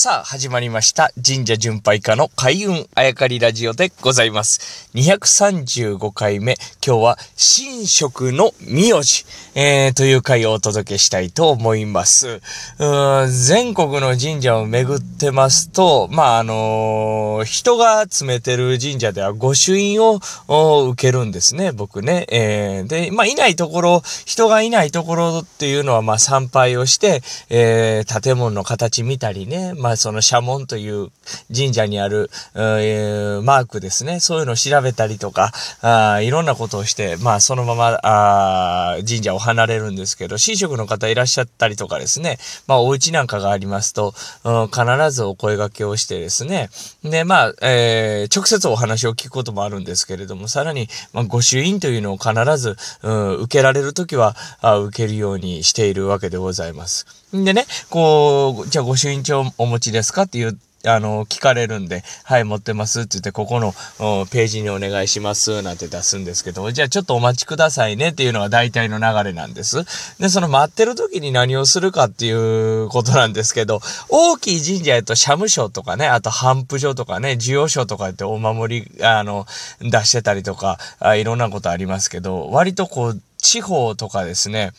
さあ、始まりました。神社巡拝家の開運あやかりラジオでございます。235回目。今日は、神職の名字、えー、という回をお届けしたいと思います。全国の神社を巡ってますと、まあ、あのー、人が詰めてる神社では御朱印を受けるんですね、僕ね。えー、で、まあ、いないところ、人がいないところっていうのは、まあ、参拝をして、えー、建物の形見たりね、まあ、まあその社門という神社にある、えー、マークですね。そういうのを調べたりとか、あいろんなことをして、まあ、そのまま、あ神社を離れるんですけど、神職の方いらっしゃったりとかですね、まあ、お家なんかがありますと、うん、必ずお声掛けをしてですね、で、まあ、えー、直接お話を聞くこともあるんですけれども、さらに、まあ、御朱印というのを必ず、うん、受けられるときはあ、受けるようにしているわけでございます。でね、こう、じゃあ御朱印帳お持ちですかっていう、あの、聞かれるんで、はい、持ってますって言って、ここのページにお願いしますなんて出すんですけど、じゃあちょっとお待ちくださいねっていうのが大体の流れなんです。で、その待ってる時に何をするかっていうことなんですけど、大きい神社やと社務所とかね、あと頒布所とかね、需要所とかってお守り、あの、出してたりとかあ、いろんなことありますけど、割とこう、地方とかですね、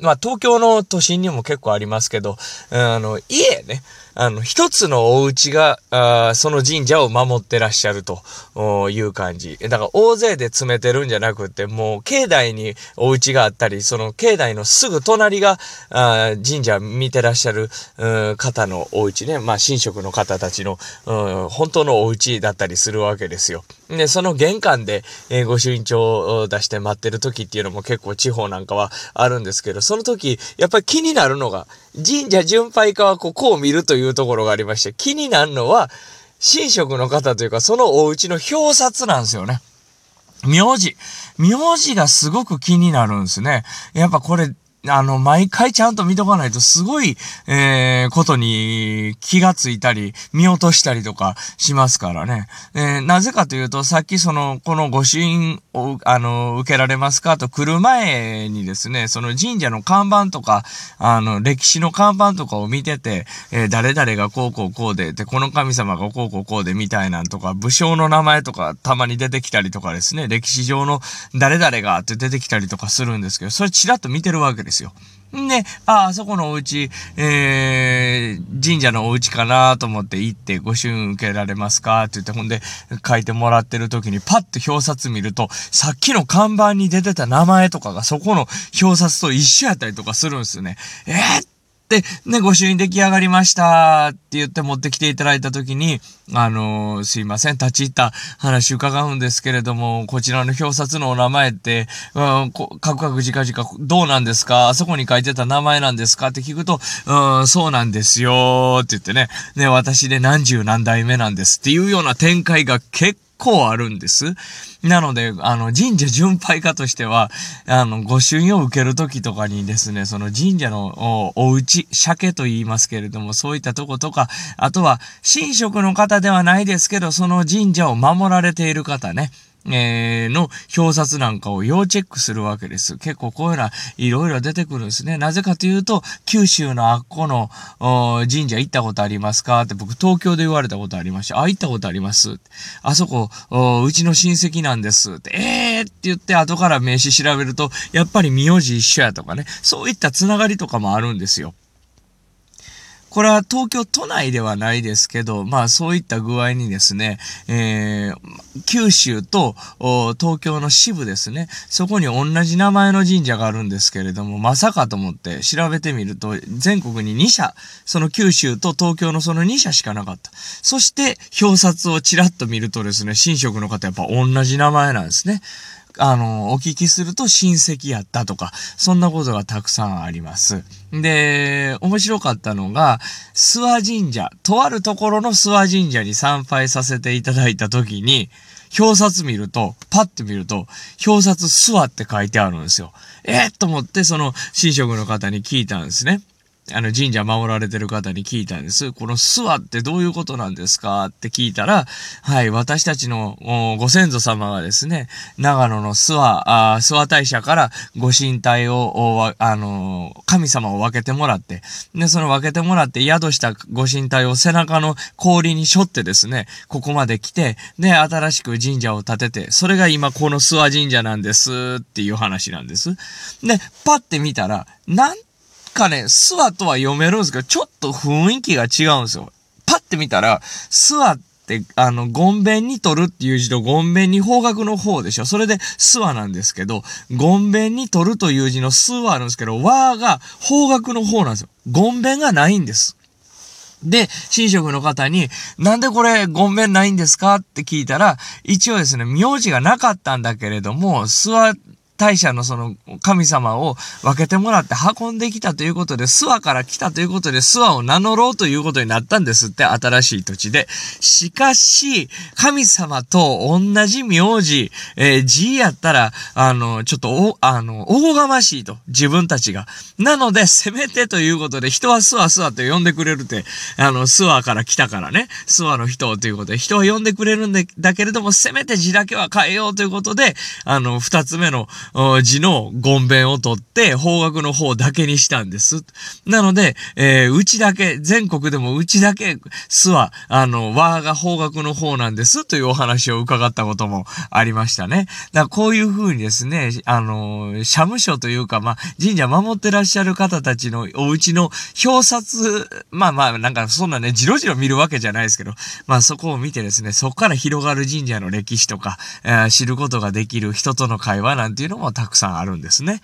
まあ東京の都心にも結構ありますけど、あの、家ね、あの、一つのお家が、あその神社を守ってらっしゃるという感じ。だから大勢で詰めてるんじゃなくて、もう境内にお家があったり、その境内のすぐ隣があ神社見てらっしゃる方のお家ね。まあ、神職の方たちの本当のお家だったりするわけですよ。で、その玄関で、えー、御朱印帳を出して待ってる時っていうのも結構地方なんかはあるんですけど、その時、やっぱり気になるのが、神社巡拝家はここを見るというところがありまして、気になるのは、神職の方というか、そのお家の表札なんですよね。名字。名字がすごく気になるんですね。やっぱこれ、あの、毎回ちゃんと見とかないとすごい、えー、ことに気がついたり、見落としたりとかしますからね。えー、なぜかというと、さっきその、この御朱印を、あの、受けられますかと来る前にですね、その神社の看板とか、あの、歴史の看板とかを見てて、えー、誰々がこうこうこうで、で、この神様がこうこうこうでみたいなんとか、武将の名前とかたまに出てきたりとかですね、歴史上の誰々がって出てきたりとかするんですけど、それちらっと見てるわけですよ。んで、あ、あそこのお家、えー、神社のお家かなと思って行ってご朱印受けられますか？って言って、ほんで書いてもらってる時にパッと表札見ると、さっきの看板に出てた名前とかがそこの表札と一緒やったりとかするんですよね。えー、で、ね、ご朱印出来上がりましたって言って持ってきていただいたときに、あのー、すいません、立ち入った話伺うんですけれども、こちらの表札のお名前って、うん、カクカクじかじかどうなんですか？あそこに書いてた名前なんですか？って聞くと、うん、そうなんですよって言ってね、ね、私で何十何代目なんですっていうような展開が結構あるんです。なので、あの、神社巡拝家としては、あの、御朱印を受けるときとかにですね、その神社のお家、鮭と言いますけれども、そういったとことか、あとは、神職の方ではないですけど、その神社を守られている方ね、えー、の表札なんかを要チェックするわけです。結構こういうのはいろいろ出てくるんですね。なぜかというと、九州のあっこの神社行ったことありますか？って僕東京で言われたことありました。あ、行ったことあります。あそこ、うちの親戚なんです。えーって言って後から名刺調べると、やっぱり名字一緒やとかね。そういったつながりとかもあるんですよ。これは東京都内ではないですけど、まあそういった具合にですね、えー、九州と東京の支部ですね、そこに同じ名前の神社があるんですけれども、まさかと思って調べてみると、全国に2社、その九州と東京のその2社しかなかった。そして、表札をちらっと見るとですね、神職の方やっぱ同じ名前なんですね。あの、お聞きすると親戚やったとか、そんなことがたくさんあります。で、面白かったのが、諏訪神社、とあるところの諏訪神社に参拝させていただいたときに、表札見ると、パッと見ると、表札諏訪って書いてあるんですよ。えー、と思って、その、神職の方に聞いたんですね。あの、神社守られてる方に聞いたんです。この諏訪ってどういうことなんですかって聞いたら、はい、私たちのご先祖様がですね、長野の諏訪、あ諏訪大社からご神体を、あの、神様を分けてもらって、で、その分けてもらって宿したご神体を背中の氷に背負ってですね、ここまで来て、で、新しく神社を建てて、それが今この諏訪神社なんですっていう話なんです。で、パッて見たら、なんかね、諏訪とは読めるんですけど、ちょっと雰囲気が違うんですよ。パッて見たら、諏訪って、あの、ごんべんに取るっていう字と、ごんべんに方角の方でしょ。それで、諏訪なんですけど、ごんべんに取るという字の諏はあるんですけど、和が方角の方なんですよ。ごんべんがないんです。で、神職の方に、なんでこれ、ごんべんないんですか？って聞いたら、一応ですね、名字がなかったんだけれども、諏訪大社のその神様を分けてもらって運んできたということで、諏訪から来たということで、諏訪を名乗ろうということになったんですって、新しい土地で。しかし、神様と同じ名字、えー、字やったら、あの、ちょっとお、あの、おこがましいと、自分たちが。なので、せめてということで、人は諏訪諏訪って呼んでくれるって、あの、諏訪から来たからね、諏訪の人ということで、人は呼んでくれるんだけれども、せめて字だけは変えようということで、あの、二つ目の、字のゴンベンを取って方角の方だけにしたんです。なので、えー、うちだけ、全国でもうちだけ、すは、あの、和が方角の方なんですというお話を伺ったこともありましたね。だからこういう風にですね、あの、社務所というか、まあ、神社守ってらっしゃる方たちのお家の表札、まあまあ、なんかそんなね、じろじろ見るわけじゃないですけど、まあそこを見てですね、そこから広がる神社の歴史とか、えー、知ることができる人との会話なんていうののもたくさんあるんですね。